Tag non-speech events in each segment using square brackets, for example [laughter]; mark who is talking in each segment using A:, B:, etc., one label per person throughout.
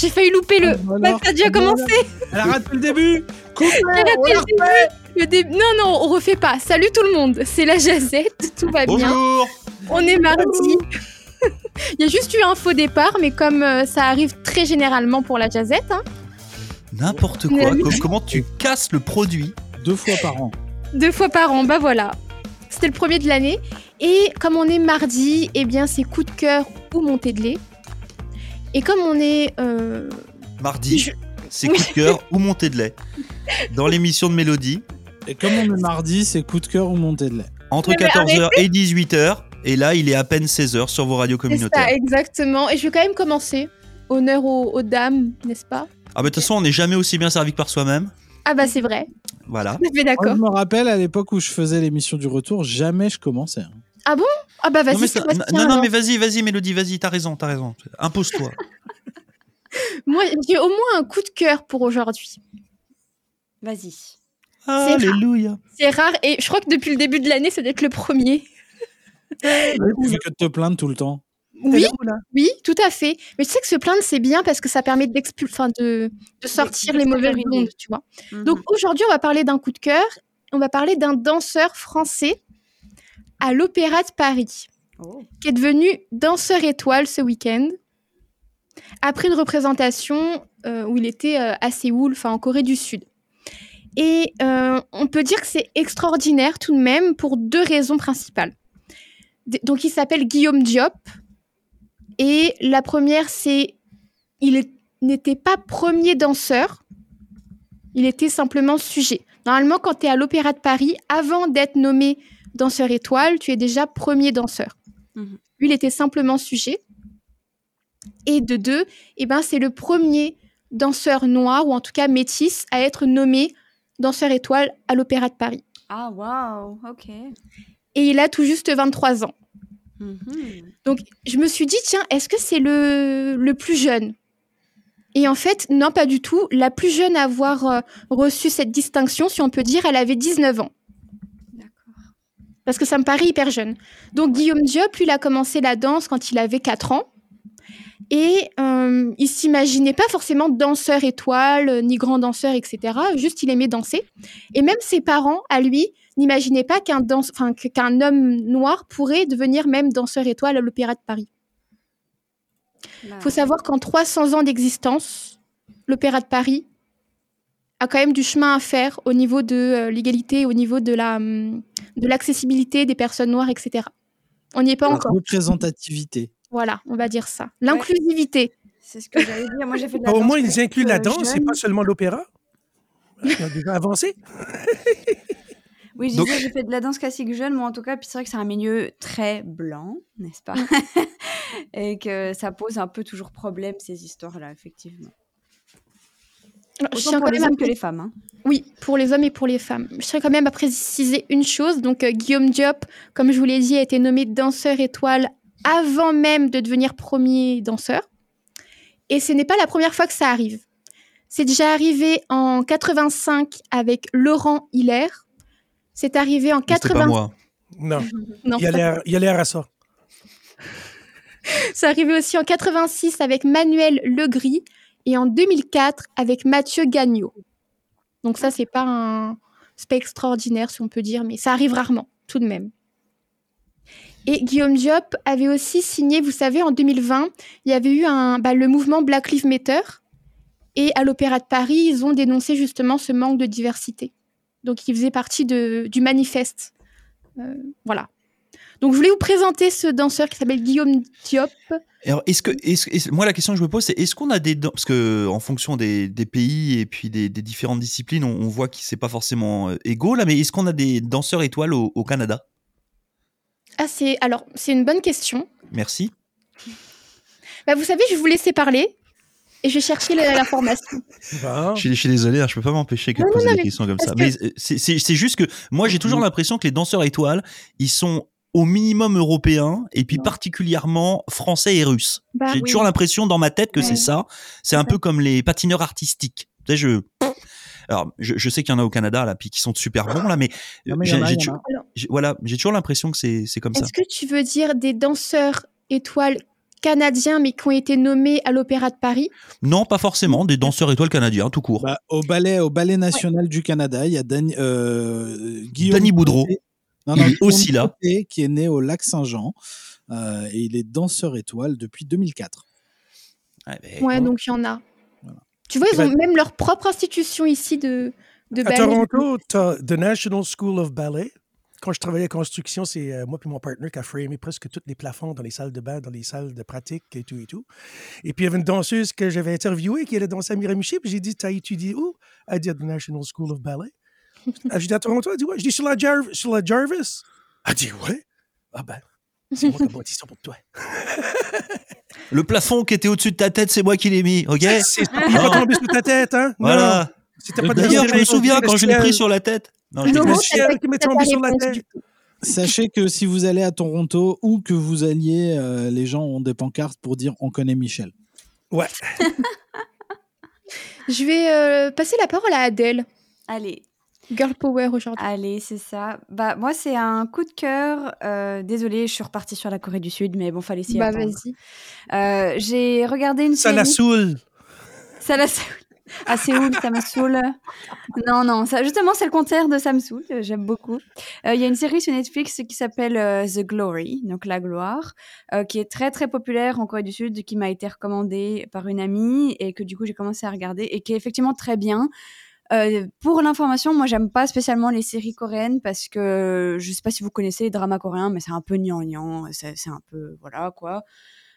A: J'ai failli louper le.
B: Oh,
A: Bah, ça a déjà commencé.
B: Elle a raté le début. Coupez,
A: J'ai raté
B: on la
A: le
B: refait.
A: Le début. Non, non, on refait pas. Salut tout le monde. C'est la Jazette. Tout va bien.
C: Bonjour
A: On est mardi. [laughs] Il y a juste eu un faux départ, mais comme euh, ça arrive très généralement pour la Jazette, hein,
C: N'importe quoi. Comment tu casses le produit?
B: Deux fois par an.
A: deux fois par an, bah voilà. C'était le premier de l'année. Et comme on est mardi, eh bien c'est coup de cœur ou montée de lait. Et comme on est euh,
C: Mardi,
A: Je-
C: c'est coup de cœur ou montée de lait. Dans l'émission de Mélodie,
B: Et comme on est mardi, c'est coup de cœur ou montée de lait.
C: entre
A: Mais
C: 14h et 18h. Et là, il est à peine 16h sur vos radios communautaires.
A: ça, exactement. Et je vais quand même commencer. Honneur aux, aux dames, n'est-ce pas?
C: Ah, bah, de toute façon, on n'est jamais aussi bien servi que par soi-même.
A: Ah bah c'est vrai.
C: Voilà. [laughs]
A: Je suis
B: Moi,
A: d'accord.
B: je me rappelle à l'époque où je faisais l'émission du retour, jamais je commençais. Hein.
A: Ah bah
C: Non,
A: vas-y,
C: mais, ça-
A: Sébastien,
C: non, non,
A: alors.
C: mais vas-y, vas-y, Mélodie, vas-y, t'as raison, t'as raison. Impose-toi. [laughs]
A: Moi, j'ai au moins un coup de cœur pour aujourd'hui.
D: Vas-y.
C: Alléluia.
A: C'est rare et je crois que depuis le début de l'année, ça doit être le premier.
B: Tu fais que de te plaindre tout le temps.
A: Oui, oui, tout à fait. Mais tu sais que se plaindre, c'est bien parce que ça permet enfin, de, de sortir les mauvaises ondes, tu vois.
D: Mhm.
A: Donc aujourd'hui, on va parler d'un coup de cœur. On va parler d'un danseur français à l'Opéra de Paris,
D: Oh.
A: qui est devenu danseur étoile ce week-end, après une représentation euh, où il était euh, à Séoul, enfin en Corée du Sud. Et euh, on peut dire que c'est extraordinaire tout de même pour deux raisons principales. D- Donc il s'appelle Guillaume Diop. Et la première, c'est il n'était pas premier danseur, il était simplement sujet. Normalement, quand tu es à l'Opéra de Paris, avant d'être nommé danseur étoile, tu es déjà premier danseur.
D: Mhm.
A: Lui, il était simplement sujet. Et de deux, eh ben, c'est le premier danseur noir, ou en tout cas métis, à être nommé danseur étoile à l'Opéra de Paris.
D: Ah, waouh, ok.
A: Et il a tout juste 23 ans.
D: Mhm.
A: Donc, je me suis dit, tiens, est-ce que c'est le, le plus jeune? Et en fait, non, pas du tout. La plus jeune à avoir euh, reçu cette distinction, si on peut dire, elle avait 19 ans. Parce que ça me paraît hyper jeune. Donc, Guillaume Diop, lui, il a commencé la danse quand il avait 4 ans. Et euh, il s'imaginait pas forcément danseur étoile, euh, ni grand danseur, etc. Juste, il aimait danser. Et même ses parents, à lui, n'imaginaient pas qu'un danse- enfin, que- qu'un homme noir pourrait devenir même danseur étoile à l'Opéra de Paris. Il faut savoir qu'en 300 ans d'existence, l'Opéra de Paris a quand même du chemin à faire au niveau de euh, l'égalité, au niveau de la hum, de l'accessibilité des personnes noires, etc. On n'y est pas
B: La
A: encore.
B: représentativité.
A: Voilà, on va dire ça. L'inclusivité.
D: C'est ce que j'allais dire. Moi, j'ai fait de la
E: Au
D: danse
E: moins, ils incluent la
D: euh,
E: danse et pas seulement l'opéra. Ils ont déjà avancé. [laughs]
D: Oui,
C: Donc-
D: disais, j'ai fait de la danse classique jeune, moi en tout cas, puis c'est vrai que c'est un milieu très blanc, n'est-ce pas? [laughs] Et que ça pose un peu toujours problème, ces histoires-là, effectivement.
A: Alors,
D: Autant pour
A: quand
D: les
A: même
D: hommes que les femmes. hein.
A: Oui, pour les hommes et pour les femmes. Je tiens quand même à préciser une chose. Donc, euh, Guillaume Diop, comme je vous l'ai dit, a été nommé danseur étoile avant même de devenir premier danseur. Et ce n'est pas la première fois que ça arrive. C'est déjà arrivé en 85 avec Laurent Hilaire. C'est arrivé en
C: C'était pas
A: 80.
C: moi.
E: Non, [laughs]
A: Non,
E: il y a
A: pas-
E: l'air- il y a l'air à ça. [laughs]
A: c'est arrivé aussi en 86 avec Manuel Legris et en 2004 avec Mathieu Gagnon. Donc ça, c'est pas un, c'est extraordinaire si on peut dire, mais ça arrive rarement, tout de même. Et Guillaume Diop avait aussi signé, vous savez, en 2020, il y avait eu bah, le mouvement Black Lives Matter. Et à l'Opéra de Paris, ils ont dénoncé justement ce manque de diversité. Donc, il faisait partie du manifeste. Euh, voilà. Donc, je voulais vous présenter ce danseur qui s'appelle Guillaume Diop.
C: Alors, est-ce que, est-ce, est-ce- moi, la question que je me pose, c'est est-ce qu'on a des. Parce que, en fonction des, des pays et puis des, des différentes disciplines, on, on voit que c'est pas forcément euh, égaux, là, mais est-ce qu'on a des danseurs étoiles au, au Canada?
A: Ah, c'est alors, c'est une bonne question.
C: Merci.
A: Bah, vous savez, je vais vous laisser parler et je vais chercher la- l'information.
E: Bon. [laughs]
C: Je suis, je suis désolé, hein, je peux pas m'empêcher que de
A: Non,
C: poser
A: non,
C: des questions comme ça.
A: que-
C: Mais euh, c'est, c'est- c'est juste que moi, j'ai toujours l'impression que les danseurs étoiles, ils sont au minimum européens et puis
D: Non.
C: particulièrement français et russes.
A: Bah,
C: j'ai
D: oui.
C: toujours l'impression dans ma tête que
D: Ouais.
C: c'est ça. C'est un peu comme les patineurs artistiques. Tu sais, je. Alors, je, je sais qu'il y en a au Canada là, puis qui sont super bons là, mais,
B: Non,
C: j'ai, voilà, j'ai toujours l'impression que c'est, c'est comme ça.
A: Est-ce que tu veux dire des danseurs étoiles canadiens, mais qui ont été nommés à l'Opéra de Paris?
C: Non, pas forcément. Des danseurs étoiles canadiens, tout court.
B: Bah, au ballet, au ballet national du Canada, il y a Dan- euh, Guillaume
C: Danny Boudreau.
B: Côté- Non,
C: Il
B: non,
C: est aussi là.
B: Qui est né au lac Saint-Jean euh, et il est danseur étoile depuis 2004.
C: Ouais, mais-
A: Ouais, donc il y en a. Tu vois, ils
E: Eh
A: ont
E: ben-
A: même leur propre institution ici de, de
E: À
A: ballet.
E: Toronto, tu as The National School of Ballet. Quand je travaillais en construction, c'est euh, moi et mon partner qui a framé presque tous les plafonds dans les salles de bain, dans les salles de pratique et tout et tout. Et puis, il y avait une danseuse que j'avais interviewée qui allait danser à Miramichi. Puis j'ai dit, t'as étudié où? Elle a dit, à The National School of Ballet. Ah, J'ai dit, à Toronto? Elle dit, ouais. Je dis, sur la, Jar- sur la Jarvis? Elle dit, ouais. Ah ben, [laughs] c'est moi qui ai bâti ça pour toi. [laughs]
C: Le plafond qui était au-dessus de ta tête, c'est moi qui l'ai mis, ok?
E: C'est il va tomber sur ta tête, hein?
C: Voilà.
E: Pas
C: D'ailleurs, je me souviens quand je l'ai pris sur la tête. Non, je
E: le
A: c'est
E: ciel
A: pas-
E: qui m'est
A: pas
E: tombé sur la tête.
B: Sachez que si vous allez à Toronto ou que vous alliez, euh, les gens ont des pancartes pour dire on connaît Michel.
E: Ouais. [laughs]
A: Je vais euh, passer la parole à Adèle.
D: Allez,
A: Girl Power aujourd'hui.
D: allez, c'est ça. Bah, moi, c'est un coup de cœur. Euh, désolée, je suis repartie sur la Corée du Sud, mais bon, fallait s'y
A: bah
D: attendre.
A: vas-y.
D: Euh, J'ai regardé une
E: Ça
D: série.
E: la saoule.
D: Ça la saoule. À Séoul, ça me saoule. Non, non, ça, justement, c'est le contraire de ça me saoule. J'aime beaucoup. Euh, Il y a une série sur Netflix qui s'appelle euh, The Glory, donc La Gloire, euh, qui est très, très populaire en Corée du Sud, qui m'a été recommandée par une amie et que du coup, j'ai commencé à regarder et qui est effectivement très bien. Euh, pour l'information, moi, j'aime pas spécialement les séries coréennes parce que je sais pas si vous connaissez les dramas coréens, mais c'est un peu gnangnan, c'est c'est un peu, voilà, quoi.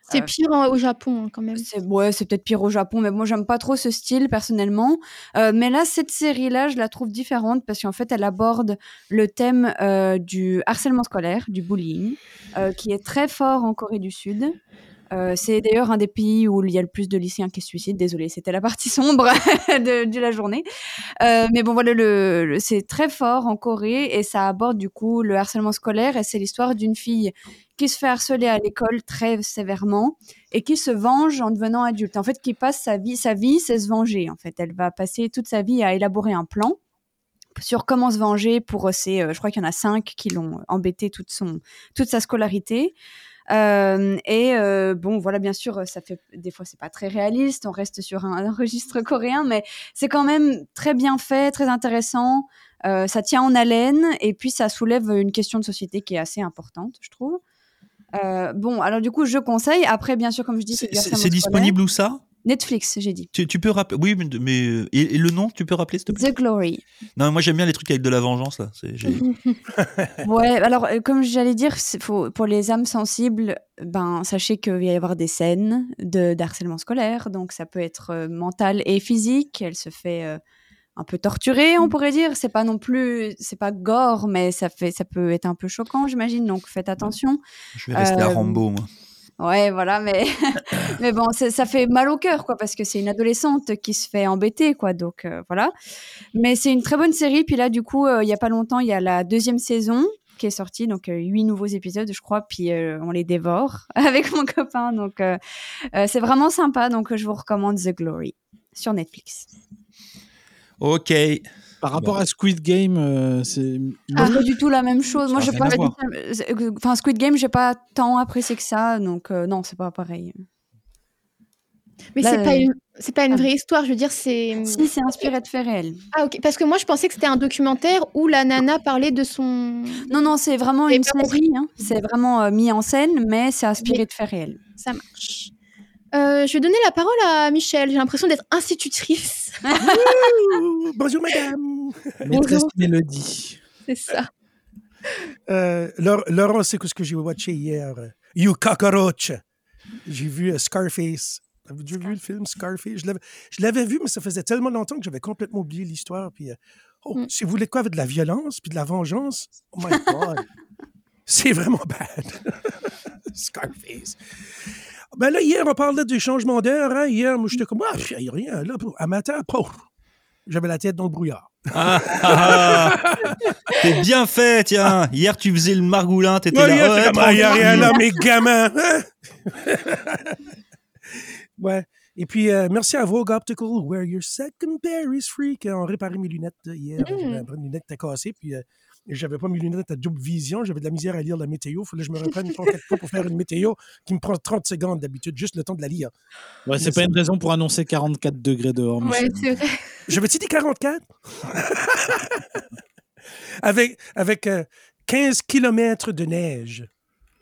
A: C'est
D: Euh,
A: pire en- au Japon hein, quand même.
D: c'est ouais, c'est peut-être pire au Japon, mais moi j'aime pas trop ce style personnellement. Euh, mais là, cette série-là, je la trouve différente parce qu'en fait, elle aborde le thème euh, du harcèlement scolaire, du bullying, euh, qui est très fort en Corée du Sud. Euh, c'est d'ailleurs un des pays où il y a le plus de lycéens qui se suicident. Désolée, c'était la partie [laughs] sombre de, la journée. Euh, mais bon, voilà, c'est très fort en Corée et ça aborde du coup le harcèlement scolaire et c'est l'histoire d'une fille qui se fait harceler à l'école très sévèrement et qui se venge en devenant adulte. En fait, qui passe sa vie, sa vie, c'est se venger. En fait, elle va passer toute sa vie à élaborer un plan sur comment se venger pour ces, euh, je crois qu'il y en a cinq qui l'ont embêté toute son, toute sa scolarité. Euh, et euh, bon, voilà, bien sûr, ça fait des fois c'est pas très réaliste. On reste sur un, un registre coréen, mais c'est quand même très bien fait, très intéressant. Euh, ça tient en haleine et puis ça soulève une question de société qui est assez importante, je trouve. Euh, bon, alors du coup, je conseille. Après, bien sûr, comme je dis,
C: C'est disponible où ça?
D: Netflix, j'ai dit.
C: tu, tu peux rappeler Oui, mais, mais, euh, et, et le nom, tu peux rappeler s'il te plaît?
D: The Glory.
C: Non, moi j'aime bien les trucs avec de la vengeance là. [laughs]
D: Ouais, alors euh, comme j'allais dire, faut, pour les âmes sensibles, ben sachez qu'il va y avoir des scènes de d'harcèlement scolaire, donc ça peut être euh, mental et physique. Elle se fait euh, un peu torturer, on pourrait dire. C'est pas non plus, c'est pas gore, mais ça fait, ça peut être un peu choquant, j'imagine. Donc faites attention.
C: Je vais rester à Rambo moi.
D: Ouais, voilà, mais [coughs] [coughs] mais bon, ça fait mal au cœur, quoi, parce que c'est une adolescente qui se fait embêter, quoi. Donc euh, voilà. Mais c'est une très bonne série. Puis là, du coup, euh, il y a pas longtemps, il y a la deuxième saison qui est sortie, donc euh, huit nouveaux épisodes, je crois. Puis euh, on les dévore [laughs] avec mon copain, donc euh, euh, c'est vraiment sympa. Donc euh, je vous recommande The Glory sur Netflix.
C: Ok.
B: Par rapport
C: Bon.
B: à Squid Game, euh, c'est.
D: Ah, pas du tout la même chose. Moi, j'ai pas. euh, Enfin, Squid Game, j'ai pas tant apprécié que ça, donc euh, non, c'est pas pareil.
A: Mais
D: Là,
A: c'est pas
D: euh,
A: une, c'est pas une
D: ah.
A: vraie histoire. Je veux dire, c'est.
D: Si, c'est inspiré de faits réels.
A: Ah ok. Parce que moi, je pensais que c'était un documentaire où la nana parlait de son.
D: Non, non, c'est vraiment une série. hein. C'est vraiment euh, mis en scène, mais c'est inspiré de faits réels.
A: Ça marche. Euh, je vais donner la parole à Michel. J'ai l'impression d'être institutrice. [laughs]
E: Bonjour, madame.
B: Maîtresse. Mélodie.
A: C'est ça.
E: Euh, Laur- Laurent, c'est ce que j'ai watché hier. You cockroach. J'ai vu euh, Scarface. Avez-vous déjà vu le film Scarface? Je l'avais- vu, mais ça faisait tellement longtemps que j'avais complètement oublié l'histoire. Puis, euh, oh,
A: Mm.
E: si vous voulez quoi avec de la violence puis de la vengeance, oh my [laughs] God. c'est vraiment bad. [laughs] Scarface. Ben là, hier, on parlait du changement d'air. Hein? Hier, moi, j'étais comme, ah, il n'y a rien. Là, à matin, pauvre. J'avais la tête dans le brouillard.
C: Ah, ah, ah. T'es bien fait, tiens. Hier, tu faisais le margoulin, t'étais
E: Ouais,
C: là.
E: hier,
C: ouais,
E: il n'y a rien là, mes gamins. ouais. Et puis, euh, merci à Vogue Optical, where your second pair is free, qui ont réparé mes lunettes hier.
A: Mm.
E: J'avais Une lunette était cassée, puis euh, et j'avais pas mes lunettes à double vision. J'avais de la misère à lire la météo. Il fallait que je me reprenne trois, quatre fois pour faire une météo qui me prend 30 secondes d'habitude, juste le temps de la lire.
B: Ouais, c'est pas une raison pour annoncer 44 degrés dehors.
A: Ouais, c'est vrai.
E: J'avais-tu dit 44? [laughs] avec avec euh, 15 km de neige.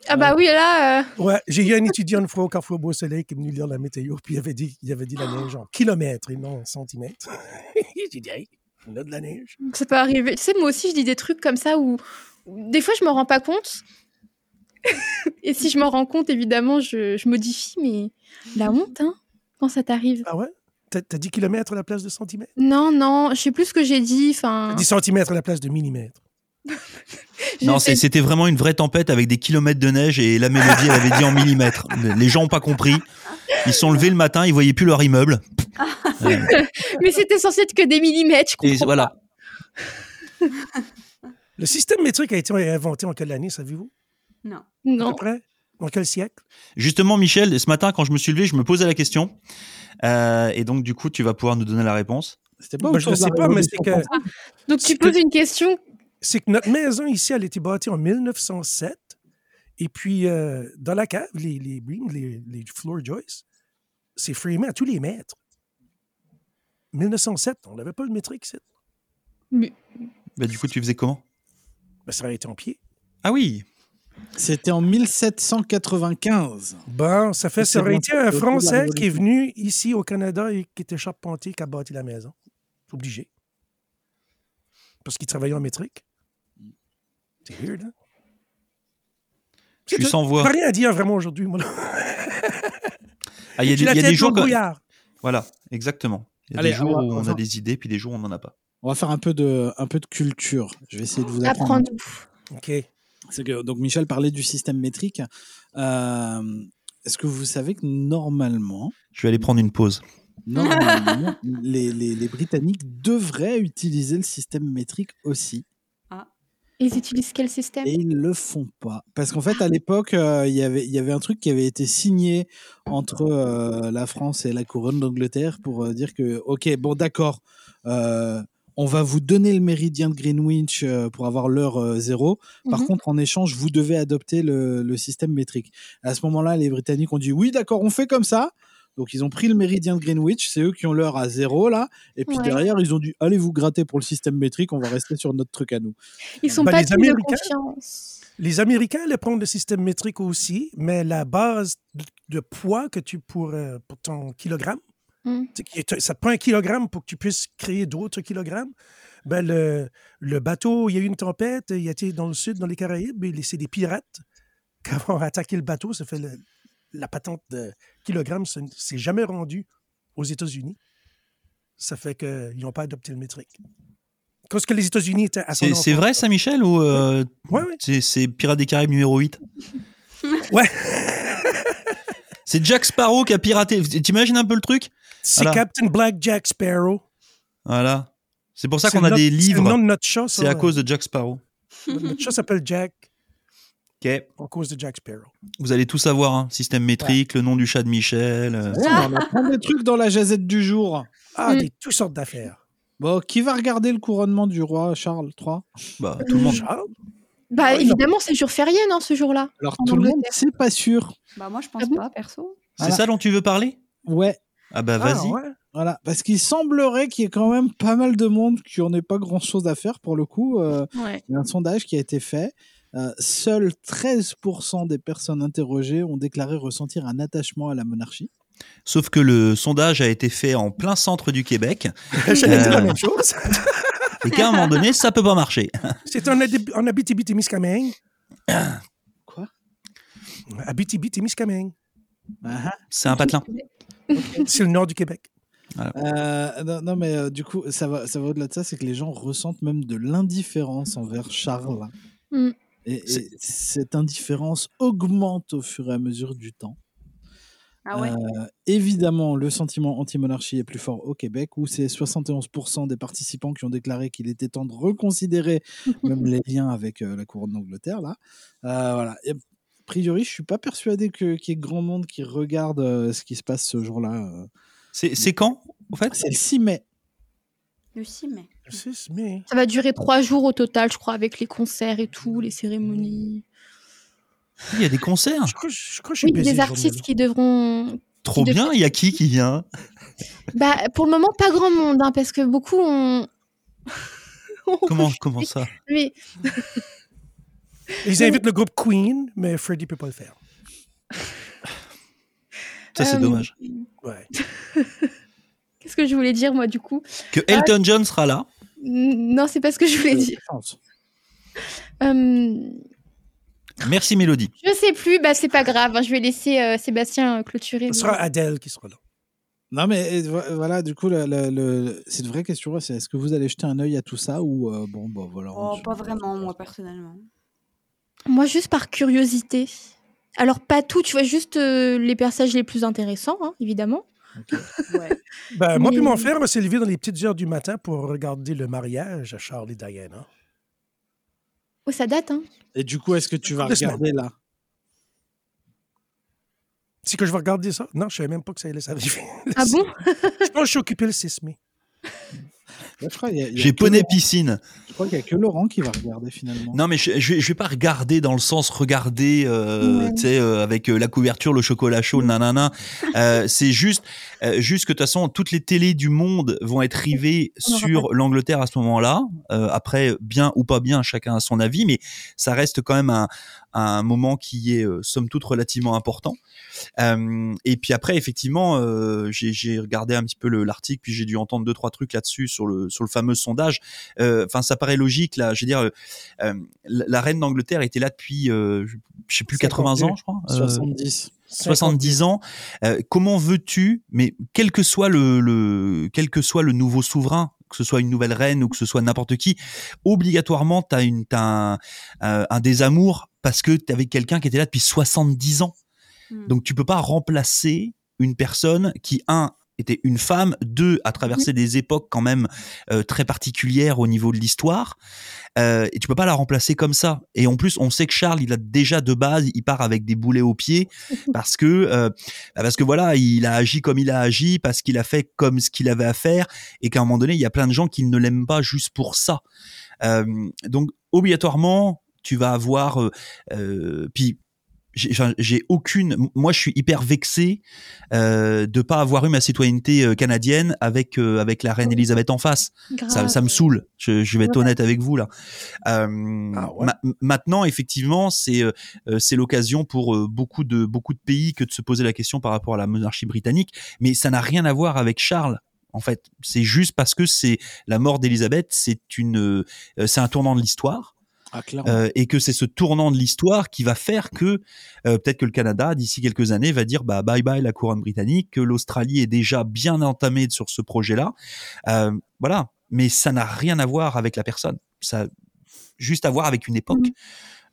A: Ah bah oui, là, euh,
E: Ouais, j'ai eu un étudiant une fois au Carrefour Beau Soleil qui est venu lire la météo, puis il avait dit, il avait dit la neige en kilomètres et non en centimètres. [laughs] j'ai dit, hey, on a de la neige.
A: ça peut arriver. Tu sais, moi aussi, je dis des trucs comme ça où, où des fois, je me rends pas compte. [laughs] Et si je m'en rends compte, évidemment, je, je modifie, mais la honte, hein, quand ça t'arrive.
E: Ah ouais? T'as t'as dit kilomètres à la place de centimètres?
A: Non, non, je sais plus ce que j'ai dit. Enfin,
E: T'as dit centimètres à la place de millimètres. [laughs]
C: Non, c'était vraiment une vraie tempête avec des kilomètres de neige et la mélodie, elle avait dit en millimètres. [laughs] Les gens ont pas compris. Ils sont levés le matin, ils voyaient plus leur immeuble. [laughs]
A: Mais c'était censé être que des millimètres, je
C: Et voilà. [laughs]
E: Le système métrique a été inventé en quelle année, savez-vous?
D: Non.
A: Non.
E: peu près? En quel siècle?
C: Justement, Michel, ce matin, quand je me suis levé, je me posais la question. Euh, et donc, du coup, tu vas pouvoir nous donner la réponse.
B: C'était pas
E: Moi,
B: autour
E: je ne sais pas, mais c'est que,
B: française
A: Donc tu poses
E: que-
A: une question.
E: c'est que notre maison ici, elle a été bâtie en 1907. Et puis, euh, dans la cave, les, les les, les floor joists, c'est framé à tous les mètres. 1907, on n'avait pas le métrique, ici.
C: Bah, du coup, tu faisais comment?
E: Ben, ça aurait été en pied.
C: Ah oui.
B: C'était en 1795.
E: Bon, ça fait,
B: C'est
E: ça aurait été un
B: c'est
E: Français qui est venu ici au Canada et qui était charpentier qui a bâti la maison. C'est obligé. Parce qu'il travaillait en métrique. C'est weird, hein?
C: Je suis
E: C'est
C: sans voix.
E: Rien à dire vraiment aujourd'hui, moi.
C: Ah, il y a, des- y a des jours. Voilà, exactement. Il y a
B: Allez,
C: des jours
B: on va-
C: où
B: on
C: a des idées, puis des jours où on n'en a pas.
B: On va faire un peu de, un peu de culture. Je vais essayer de vous apprendre.
A: Apprends-nous.
E: OK.
B: Que donc Michel parlait du système métrique. Euh, Est-ce que vous savez que normalement,
C: Je vais aller prendre une pause.
B: normalement [laughs] les, les- les Britanniques devraient utiliser le système métrique aussi,
A: Ils utilisent quel système?
B: Et ils le font pas. Parce qu'en fait, à l'époque, euh, il y avait- il y avait un truc qui avait été signé entre euh, la France et la couronne d'Angleterre pour euh, dire que, ok, bon, d'accord. on va vous donner le méridien de Greenwich pour avoir l'heure zéro. Par
A: Mhm.
B: contre, en échange, vous devez adopter le, le système métrique. À ce moment-là, les Britanniques ont dit oui, d'accord, on fait comme ça. Donc, ils ont pris le méridien de Greenwich, c'est eux qui ont l'heure à zéro là. Et puis
A: Ouais.
B: derrière, ils ont dit allez vous gratter pour le système métrique, on va rester sur notre truc à nous.
A: Ils sont
E: Ben,
A: pas
E: les
A: dignes de
E: Américains-
A: confiance.
E: Les Américains allaient prendre le système métrique aussi, mais la base de, de poids que tu pour, pour ton kilogramme,
A: Mm.
E: est- ça te prend un kilogramme pour que tu puisses créer d'autres kilogrammes. Ben le, le bateau, il y a eu une tempête, il a été dans le sud, dans les Caraïbes, et c'est des pirates qui ont attaqué le bateau. Ça fait le- la patente de kilogramme, s'est jamais rendu aux États-Unis. Ça fait qu'ils n'ont pas adopté le métrique. Parce que les États-Unis étaient à son
C: C'est c'est vrai ça, Michel Ou euh,
E: Ouais, ouais.
C: c'est- c'est Pirates des Caraïbes numéro 8 [laughs]
E: Ouais. [laughs]
C: C'est Jack Sparrow qui a piraté. T'imagines un peu le truc?
E: C'est
C: Voilà.
E: Captain Black Jack Sparrow.
C: Voilà. C'est pour ça
E: C'est
C: qu'on a
E: notre-
C: des
E: C'est le
C: livres.
E: nom de notre chat.
C: C'est à cause de Jack Sparrow.
E: Notre chat s'appelle Jack À cause de Jack Sparrow.
C: Vous allez tout savoir, hein. système métrique, le nom du chat de Michel. euh,
B: on des trucs dans la jazette du jour.
E: Ah,
A: Mm.
E: des toutes sortes d'affaires.
B: Bon, qui va regarder le couronnement du roi Charles III
C: bah, tout le monde.
E: Charles?
A: Bah
E: Ouais,
A: évidemment, c'est jour férié, non, ce jour-là?
B: Alors
A: En
B: tout le monde, c'est pas sûr.
D: Bah, moi, je pense
A: Ah bon?
D: pas, perso.
C: C'est
B: Voilà.
C: ça dont tu veux parler?
B: Ouais,
C: Ah bah
E: Ah,
C: vas-y.
E: ouais.
B: voilà, parce qu'il semblerait qu'il y ait quand même pas mal de monde qui en ait pas grand-chose à faire pour le coup. euh,
A: Ouais.
B: Il y a un sondage qui a été fait. Euh, seuls 13% des personnes interrogées ont déclaré ressentir un attachement à la monarchie.
C: Sauf que le sondage a été fait en plein centre du Québec [laughs]
E: J'allais dire la
C: Euh.
E: même chose. [laughs]
C: et qu'à un moment donné, ça peut pas marcher. [laughs]
E: C'est en, Abitibi-Témiscamingue. [coughs]
B: Quoi?
E: Abitibi-Témiscamingue.
B: Ah,
C: C'est un patelin.
E: C'est le nord du Québec.
B: Euh, non, non, mais euh, du coup, ça va, ça va au-delà de ça, c'est que les gens ressentent même de l'indifférence envers Charles.
A: Mm.
B: Et, cette indifférence augmente au fur et à mesure du temps.
D: Ah ouais.
B: Euh, évidemment, le sentiment anti-monarchie est plus fort au Québec, où c'est 71% des participants qui ont déclaré qu'il était temps de reconsidérer [laughs] même les liens avec euh, la couronne d'Angleterre. Là, Euh, voilà. Et a priori, je suis pas persuadé que- qu'il y ait grand monde qui regarde euh, ce qui se passe ce jour-là. euh.
C: C'est c'est quand, en fait?
B: C'est le 6 mai.
D: Le 6 mai.
E: Le 6 mai.
A: Ça va durer trois jours au total, je crois, avec les concerts et tout, les cérémonies.
C: Il y a des concerts.
E: Je crois, je crois que je suis
A: Oui, des artistes qui devront.
C: Trop
A: Qui
C: bien. Il y a qui qui vient?
A: Bah, pour le moment, pas grand monde, hein, parce que beaucoup ont. [laughs]
C: Comment comment ça?
A: Mais
E: Ils invitent le groupe Queen, mais Freddie peut pas le faire.
C: Ça c'est
A: Euh,
C: dommage.
E: Ouais. [laughs]
A: qu'est-ce que je voulais dire, moi, du coup?
C: Que Elton John sera là.
A: Non, c'est pas ce que je voulais dire.
B: Chance.
A: Euh,
C: Merci Mélodie.
A: je sais plus, bah, c'est pas grave. hein, je vais laisser euh, Sébastien euh, clôturer.
E: Ce sera Adèle qui sera là.
B: Non, mais voilà, du coup, le- le- le- c'est une vraie question. C'est est-ce que vous allez jeter un œil à tout ça ou euh, bon, bah voilà.
D: Oh,
B: on-
D: pas vraiment, moi, personnellement.
A: Moi, juste par curiosité. Alors, pas tout, tu vois, juste euh, les personnages les plus intéressants, hein, évidemment. [laughs]
D: Ouais.
E: Ben, moi
A: Mais-
E: puis mon frère, on s'est levé dans les petites heures du matin pour regarder le mariage à Charles et Diana.
A: Oh, ça date, hein.
B: Et du coup, est-ce que tu vas
E: Deux semaines.
B: regarder là?
E: C'est que je vais regarder ça? Non, je savais même pas que ça allait s'arriver.
A: Ah bon? [laughs]
E: Je pense que je suis occupé le 6 mai.
B: Ouais, je crois qu'il y a- il y a
C: J'ai poney
B: Laurent-
C: piscine.
B: Je crois qu'il y a que Laurent qui va regarder finalement.
C: Non mais je, je, vais- pas regarder dans le sens regarder, euh,
A: Ouais.
C: tu sais, euh, avec euh, la couverture, le chocolat chaud, le nanana. [laughs] Euh, c'est juste, euh, juste que de toute façon, toutes les télés du monde vont être rivées sur l'Angleterre à ce moment-là. Euh, après, bien ou pas bien, chacun a son avis, mais ça reste quand même un, un moment qui est euh, somme toute relativement important. Euh, et puis après, effectivement, euh, j'ai regardé un petit peu le- l'article, puis j'ai dû entendre deux trois trucs là-dessus sur le sur le fameux sondage. Euh, Enfin, ça paraît logique là. Je veux dire, la, reine d'Angleterre était là depuis, euh, je sais plus, 80 ans, je crois. Euh,
B: 70.
C: 70 ans. Euh, comment veux-tu, mais quel que soit le, le quel que soit le nouveau souverain, que ce soit une nouvelle reine ou que ce soit n'importe qui, obligatoirement t'as une t'as un, euh, un désamour parce que t'avais quelqu'un qui était là depuis 70 ans.
D: Hmm.
C: Donc tu peux pas remplacer une personne qui un était une femme, deux a traversé des époques quand même euh, très particulières au niveau de l'histoire, euh, et tu peux pas la remplacer comme ça. Et en plus, on sait que Charles, il a déjà de base, il part avec des boulets aux pieds [laughs] parce que euh, bah, parce que voilà, il a agi comme il a agi, parce qu'il a fait comme ce qu'il avait à faire, et qu'à un moment donné, il y a plein de gens qui ne l'aiment pas juste pour ça. Donc obligatoirement, tu vas avoir, euh, puis j'ai aucune moi je suis hyper vexé euh, de pas avoir eu ma citoyenneté euh, canadienne avec euh, avec la reine Elisabeth en face. Ça, ça me saoule. Je, je vais être
A: Ouais.
C: honnête avec vous là. Euh,
E: Ah ouais.
C: ma- maintenant effectivement c'est euh, euh, c'est l'occasion pour beaucoup de beaucoup de pays que de se poser la question par rapport à la monarchie britannique. Mais ça n'a rien à voir avec Charles en fait. C'est juste parce que c'est la mort d'Elisabeth c'est une euh, c'est un tournant de l'histoire
B: Ah,
C: euh, et que c'est ce tournant de l'histoire qui va faire que euh, peut-être que le Canada d'ici quelques années va dire bah bye bye la couronne britannique que l'Australie est déjà bien entamée sur ce projet-là. Euh, voilà. Mais ça n'a rien à voir avec la personne. Ça a juste à voir avec une époque.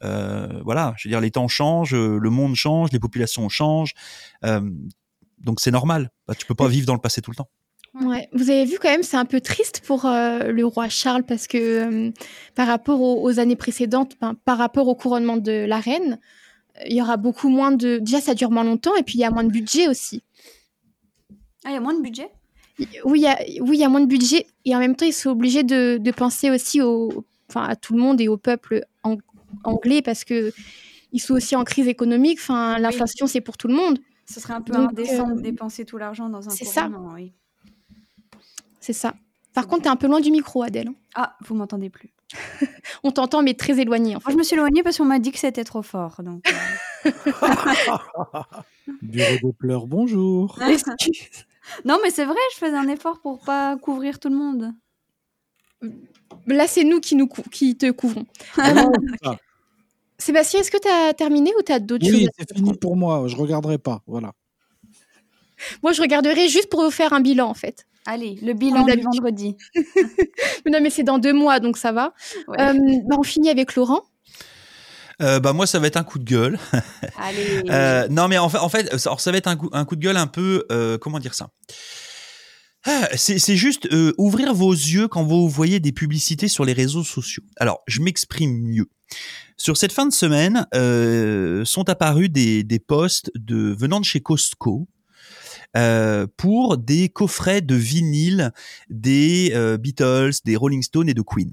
C: Euh, voilà. Je veux dire les temps changent euh, le monde change les populations changent. Euh, donc c'est normal. Bah, tu peux pas vivre dans le passé tout le temps
A: Ouais. Vous avez vu quand même, c'est un peu triste pour euh, le roi Charles parce que euh, par rapport aux, aux années précédentes, ben, par rapport au couronnement de la reine, euh, il y aura beaucoup moins de. Déjà, ça dure moins longtemps et puis il y a moins de budget aussi.
D: Ah, il y a moins de budget?
A: Oui, il y a, oui, il y a moins de budget et en même temps, ils sont obligés de, de penser aussi au, enfin, à tout le monde et au peuple ang- anglais parce que ils sont aussi en crise économique. Enfin, l'inflation, c'est pour tout le monde.
D: Ce serait un peu
A: Donc,
D: indécent de
A: euh,
D: dépenser tout l'argent dans un
A: c'est ça.
D: oui.
A: C'est ça. Par contre, t'es un peu loin du micro, Adèle.
D: Ah, vous m'entendez plus. [laughs]
A: On t'entend, mais très éloigné. En
D: Moi,
A: fait.
D: je me suis éloignée parce qu'on m'a dit que c'était trop fort. Donc, euh. [laughs]
B: Bureau de pleurs, bonjour. [laughs]
D: Non, mais c'est vrai, je faisais un effort pour pas couvrir tout le monde.
A: Là, c'est nous qui, nous cou- qui te couvrons.
B: Ah non, ça.
A: Sébastien, est-ce que tu as terminé ou tu as d'autres
B: oui,
A: choses à
B: c'est fini pour moi. Je regarderai pas. Voilà.
A: Moi, je regarderai juste pour vous faire un bilan, en fait.
D: Allez, le bilan du vendredi. [laughs]
A: Non, mais c'est dans deux mois, donc ça va.
D: Ouais.
A: Euh, bah, on finit avec Laurent.
C: Euh, bah moi ça va être un coup de gueule
D: Allez. [laughs]
C: Euh, non, mais en fait, en fait, ça- alors ça va être un coup, un coup de gueule un peu, euh, comment dire ça? Ah, c'est c'est juste euh, ouvrir vos yeux quand vous voyez des publicités sur les réseaux sociaux. Alors, je m'exprime mieux. Sur cette fin de semaine, euh, sont apparus des, des posts de venant de chez Costco euh, pour des coffrets de vinyle des euh, Beatles, des Rolling Stones et de Queen.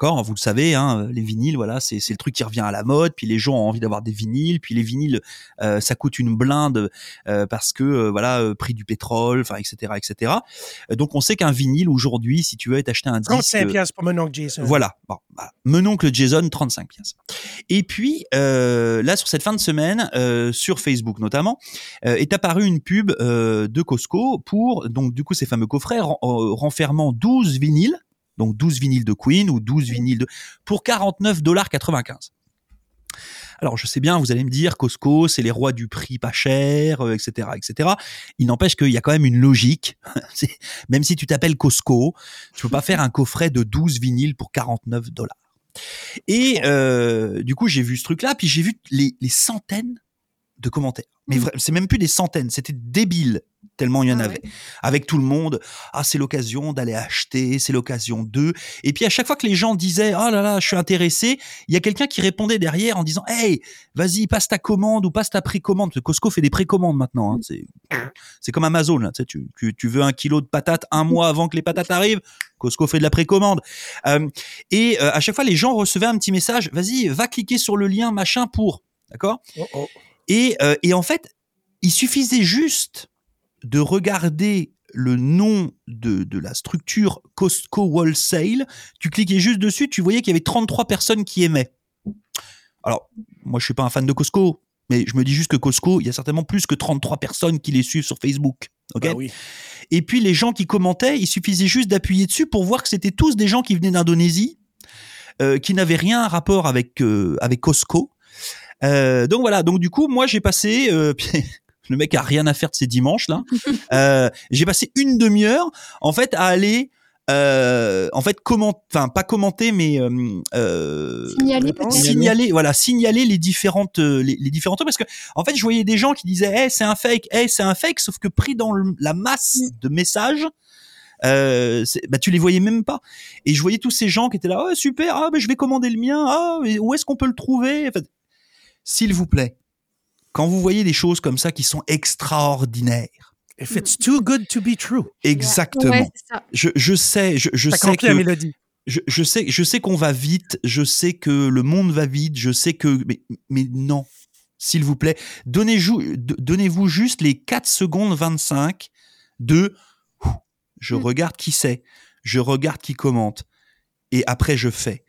C: D'accord Vous le savez, hein, les vinyles, voilà, c'est c'est le truc qui revient à la mode. Puis les gens ont envie d'avoir des vinyles. Puis les vinyles, euh, ça coûte une blinde euh, parce que euh, voilà, euh, prix du pétrole, enfin, etc., etc. Euh, Donc on sait qu'un vinyle aujourd'hui, si tu veux t'acheter un disque,
E: 35 piastres pour mon oncle Jason.
C: voilà. Bon, voilà. Mon oncle Jason, 35 pièces. Et puis, euh, là, sur cette fin de semaine, euh, sur Facebook notamment, euh, est apparue une pub euh, de Costco pour, donc, du coup, ces fameux coffrets ren- euh, renfermant 12 vinyles, donc 12 vinyles de Queen ou 12 vinyles de, pour 49,95 alors je sais bien, vous allez me dire, Costco, c'est les rois du prix pas cher, euh, etc., etc. Il n'empêche qu'il y a quand même une logique. [laughs] Même si tu t'appelles Costco, tu peux pas faire un coffret de 12 vinyles pour 49 dollars. Et euh, du coup, j'ai vu ce truc-là, puis j'ai vu les, les centaines de commentaires. Mais vra- c'est même plus des centaines, c'était débile tellement il y en
D: Ah
C: avait. Avec tout le monde, ah c'est l'occasion d'aller acheter, c'est l'occasion de. Et puis à chaque fois que les gens disaient, oh là là, je suis intéressé, il y a quelqu'un qui répondait derrière en disant, hey, vas-y, passe ta commande ou passe ta précommande. Parce que Costco fait des précommandes maintenant. hein. C'est, [laughs] c'est comme Amazon. Là. Tu, sais, tu, tu, tu veux un kilo de patates un mois avant que les patates arrivent. Costco fait de la précommande. Euh, et euh, à chaque fois, les gens recevaient un petit message. Vas-y, va cliquer sur le lien machin pour. D'accord?
E: Oh, oh.
C: Et, euh, et en fait, il suffisait juste de regarder le nom de, de la structure Costco Wholesale. Tu cliquais juste dessus, tu voyais qu'il y avait 33 personnes qui aimaient. Alors, moi, je suis pas un fan de Costco, mais je me dis juste que Costco, il y a certainement plus que 33 personnes qui les suivent sur Facebook. ok?
E: Bah oui.
C: et puis les gens qui commentaient, il suffisait juste d'appuyer dessus pour voir que c'était tous des gens qui venaient d'Indonésie, euh, qui n'avaient rien à rapport avec euh, avec Costco. Euh, donc voilà, donc du coup, moi j'ai passé, euh, [laughs] le mec a rien à faire de ces dimanches là. [laughs] Euh, j'ai passé une demi-heure en fait à aller, euh, en fait comment, enfin pas commenter, mais euh, euh,
A: Signaler peut-être.
C: signaler voilà signaler les différentes euh, les, les différents trucs parce que en fait je voyais des gens qui disaient hey, c'est un fake hey, c'est un fake sauf que pris dans le- la masse de messages euh, bah tu les voyais même pas et je voyais tous ces gens qui étaient là oh super ah mais je vais commander le mien ah mais où est-ce qu'on peut le trouver? S'il vous plaît quand vous voyez des choses comme ça qui sont extraordinaires
E: If it's too good to be true.
C: exactement
A: Ouais, c'est ça.
C: je, je sais je, sais que
E: la mélodie.
C: je, je sais, je sais qu'on va vite, je sais que le monde va vite, je sais que, mais, mais non, s'il vous plaît, donnez-vous, juste les 4 secondes 25 de, je
A: Mm.
C: regarde qui c'est, je regarde qui commente, et après je fais.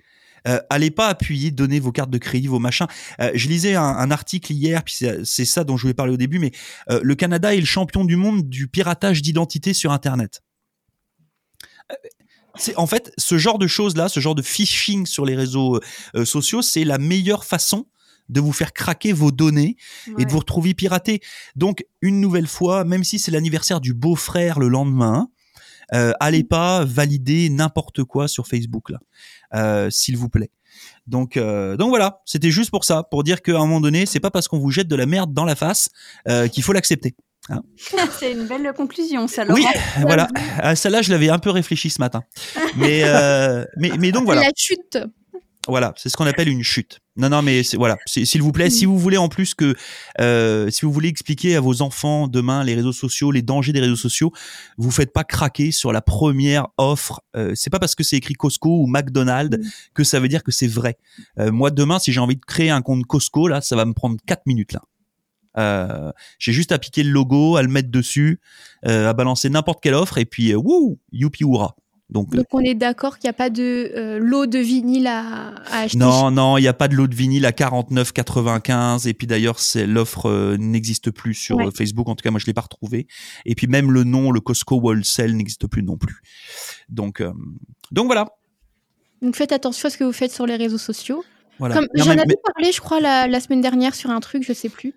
C: Euh, allez pas appuyer, donnez vos cartes de crédit, vos machins. Euh, je lisais un, un article hier, puis c'est ça dont je voulais parler au début, mais euh, le Canada est le champion du monde du piratage d'identité sur Internet. Euh, C'est en fait ce genre de choses là, ce genre de phishing sur les réseaux euh, sociaux, c'est la meilleure façon de vous faire craquer vos données et de vous retrouver piraté. Donc une nouvelle fois, même si c'est l'anniversaire du beau-frère le lendemain, euh, allez pas valider n'importe quoi sur Facebook là, euh, s'il vous plaît. Donc, euh, donc voilà, c'était juste pour ça, pour dire qu'à un moment donné, c'est pas parce qu'on vous jette de la merde dans la face euh, qu'il faut l'accepter. [laughs]
D: C'est une belle conclusion, ça,
C: Oui, [laughs] [laughs] voilà. À celle-là, je l'avais un peu réfléchi ce matin. Mais, euh, mais, mais donc voilà.
A: La chute.
C: Voilà, c'est ce qu'on appelle une chute. Non, non, mais voilà, s'il vous plaît, si vous voulez en plus que, euh, si vous voulez expliquer à vos enfants demain les réseaux sociaux, les dangers des réseaux sociaux, vous faites pas craquer sur la première offre. Euh, c'est pas parce que c'est écrit Costco ou McDonald's
A: Mm.
C: que ça veut dire que c'est vrai. Euh, moi, demain, si j'ai envie de créer un compte Costco, là, ça va me prendre 4 minutes là. Euh, j'ai juste à piquer le logo, à le mettre dessus, euh, à balancer n'importe quelle offre et puis euh, wouh, youpi hurrah. Donc,
A: Donc on est d'accord qu'il n'y a pas de euh, lot de vinyle à, à acheter.
C: Non, non, il n'y a pas de lot de vinyle à 49,95. Et puis d'ailleurs, c'est l'offre euh, n'existe plus sur
A: Ouais.
C: euh, Facebook. En tout cas, moi, je l'ai pas retrouvé. Et puis même le nom, le Costco Wholesale n'existe plus non plus. Donc, euh, donc voilà.
A: Donc faites attention à ce que vous faites sur les réseaux sociaux.
C: voilà.
A: J'en avais
C: mais-
A: parlé, je crois, la, la semaine dernière sur un truc, je sais plus.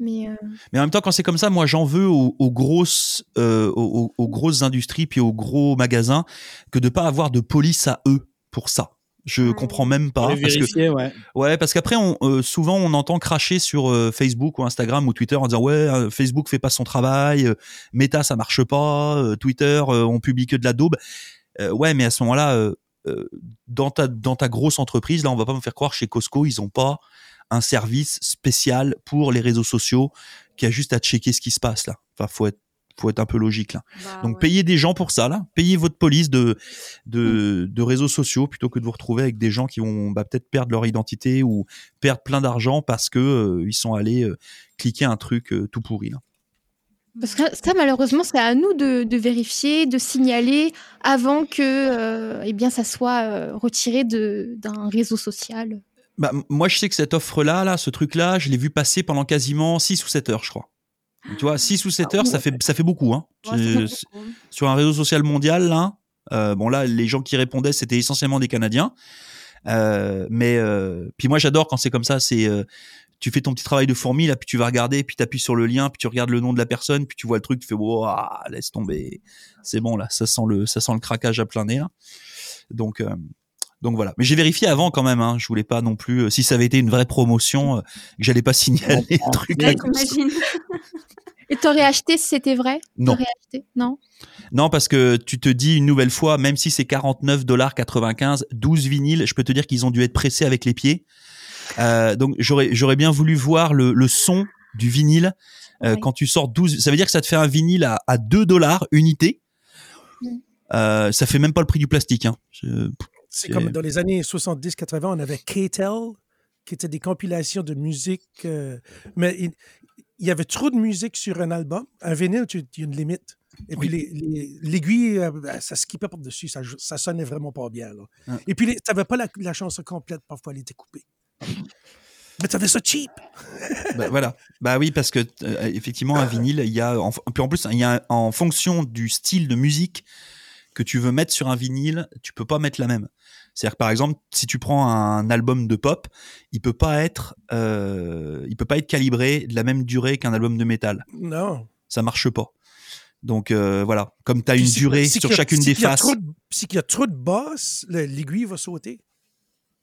A: Mais euh,
C: Mais en même temps, quand c'est comme ça, moi, j'en veux aux, aux grosses, euh, aux, grosses industries puis aux gros magasins que de pas avoir de police à eux pour ça. Je comprends même pas. Parce que-
B: ouais.
C: Ouais, parce qu'après, on, euh, souvent, on entend cracher sur euh, Facebook ou Instagram ou Twitter en disant ouais, euh, Facebook fait pas son travail, euh, Meta ça marche pas, euh, Twitter euh, on publie que de la daube. Euh, ouais, mais à ce moment-là, euh, euh, dans ta dans ta grosse entreprise, là, on va pas me faire croire chez Costco, ils ont pas un service spécial pour les réseaux sociaux qui a juste à checker ce qui se passe là. Enfin, faut être faut être un peu logique là.
D: Bah,
C: Donc
D: ouais.
C: payez des gens pour ça là, payez votre police de de, de réseaux sociaux plutôt que de vous retrouver avec des gens qui vont bah, peut-être perdre leur identité ou perdre plein d'argent parce que euh, ils sont allés euh, cliquer un truc euh, tout pourri. Là.
A: Parce que ça, malheureusement, c'est à nous de, de vérifier, de signaler avant que euh, eh bien, ça soit retiré de- d'un réseau social.
C: Bah, moi je sais que cette offre là, ce truc là, je l'ai vu passer pendant quasiment 6 ou 7 heures, je crois. Tu vois, 6 ou 7 heures, ça fait ça fait beaucoup hein.
D: Ouais, beaucoup.
C: sur un réseau social mondial là. euh, bon là, les gens qui répondaient, c'était essentiellement des Canadiens. Euh, mais euh, puis moi j'adore quand c'est comme ça. C'est euh, tu fais ton petit travail de fourmi là, puis tu vas regarder, puis tu appuies sur le lien, puis tu regardes le nom de la personne, puis tu vois le truc, tu fais Ouah, laisse tomber, c'est bon là, ça sent le ça sent le craquage à plein nez là. Donc euh, donc voilà. Mais j'ai vérifié avant quand même. Hein. Je voulais pas non plus. euh, si ça avait été une vraie promotion, euh, que j'allais pas signaler le truc.
D: Ouais,
C: là, comme ça.
D: t'imagines [laughs]
A: Et t'aurais acheté si c'était vrai?
C: Non.
A: Acheté? Non?
C: Non, parce que tu te dis une nouvelle fois, même si c'est 49,95$, 12 vinyles, je peux te dire qu'ils ont dû être pressés avec les pieds. Euh, donc j'aurais j'aurais bien voulu voir le, le son du vinyle euh,
A: Ouais.
C: quand tu sors 12. Ça veut dire que ça te fait un vinyle à, à 2 dollars unité.
A: Mm.
C: Euh, ça fait même pas le prix du plastique. Hein. Je-
E: C'est comme dans les années 70-80, on avait K-Tel, qui étaient des compilations de musique. euh, mais il, il y avait trop de musique sur un album. Un vinyle, il y a une limite. Et puis l'aiguille, euh, ça skippait par-dessus. Ça, sonnait vraiment pas bien. là.
C: Ah.
E: Et puis, tu n'avais pas la, la chanson complète. Parfois, elle était coupée. Mais tu avais ça cheap. [laughs]
C: bah, voilà. Bah oui, parce que euh, effectivement, un vinyle, il y a en, puis en plus, il y a en fonction du style de musique que tu veux mettre sur un vinyle, tu peux pas mettre la même. C'est-à-dire que par exemple, si tu prends un album de pop, il peut pas être, euh, il peut pas être calibré de la même durée qu'un album de métal.
E: Non.
C: Ça marche pas. Donc euh, voilà, comme tu as
E: Puis
C: une
E: si-
C: durée
E: si
C: sur
E: a-
C: chacune
E: si
C: des faces.
E: trop de- Si il y a trop de basses, le- l'aiguille va sauter.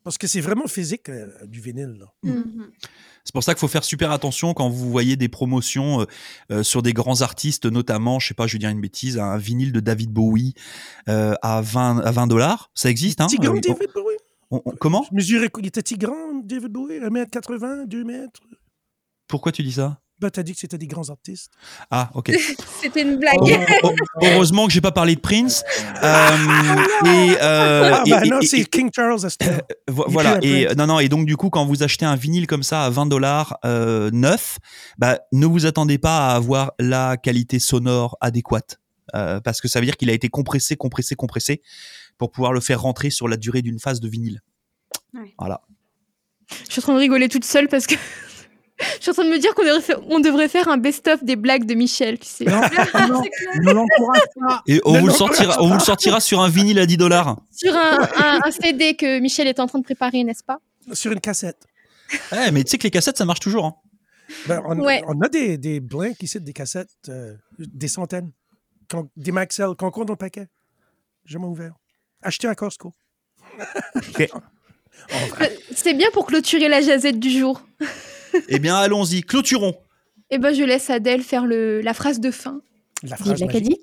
E: Parce que c'est vraiment physique, euh, du vinyle. là.
D: Mhm.
C: C'est pour ça qu'il faut faire super attention quand vous voyez des promotions euh, euh, sur des grands artistes, notamment, je sais pas, je vais dire une bêtise, un vinyle de David Bowie euh, à 20 à 20 dollars. Ça existe, hein?
E: Petit grand
C: Euh,
E: David Bowie.
C: on- on- Comment?
E: Je mesurais, il était grand, David Bowie, 1m80, 2 mètres.
C: Pourquoi tu dis ça?
E: Ben, t'as dit que c'était des grands artistes.
C: Ah, ok. [laughs]
A: C'était une blague.
C: Oh, oh, heureusement que j'ai pas parlé de Prince. [laughs] Euh, et, euh,
E: ah,
C: et-
E: ben
C: et-
E: non,
C: et-
E: c'est King Charles Il
C: voilà et non non et donc du coup quand vous achetez un vinyle comme ça à 20 dollars euh, neuf bah ne vous attendez pas à avoir la qualité sonore adéquate euh, parce que ça veut dire qu'il a été compressé compressé compressé pour pouvoir le faire rentrer sur la durée d'une phase de vinyle
D: Ouais.
C: voilà
A: Je suis en train de rigoler toute seule parce que je suis en train de me dire qu'on devrait faire, on devrait faire un best-of des blagues de Michel, tu sais.
B: Non, [laughs] non, ne l'encourage pas.
C: et on vous le sortira on vous le sortira sur un vinyle à 10 dollars
A: Sur un, un- un CD que Michel est en train de préparer, n'est-ce pas?
E: Sur une cassette.
C: ouais, mais tu sais que les cassettes ça marche toujours hein.
E: Ben, on,
A: Ouais.
E: on a des, des blancs qui citent des cassettes, euh, des centaines. Con- des Maxell, concours dans le paquet. Jamais ouvert. Acheté à Costco.
A: Euh, [laughs] C'est bien pour clôturer la jazette du jour.
C: Eh bien allons-y clôturons
A: Et ben, je laisse Adèle faire le, la phrase de fin.
E: La
A: Vive
E: phrase magique.
A: l'Acadie.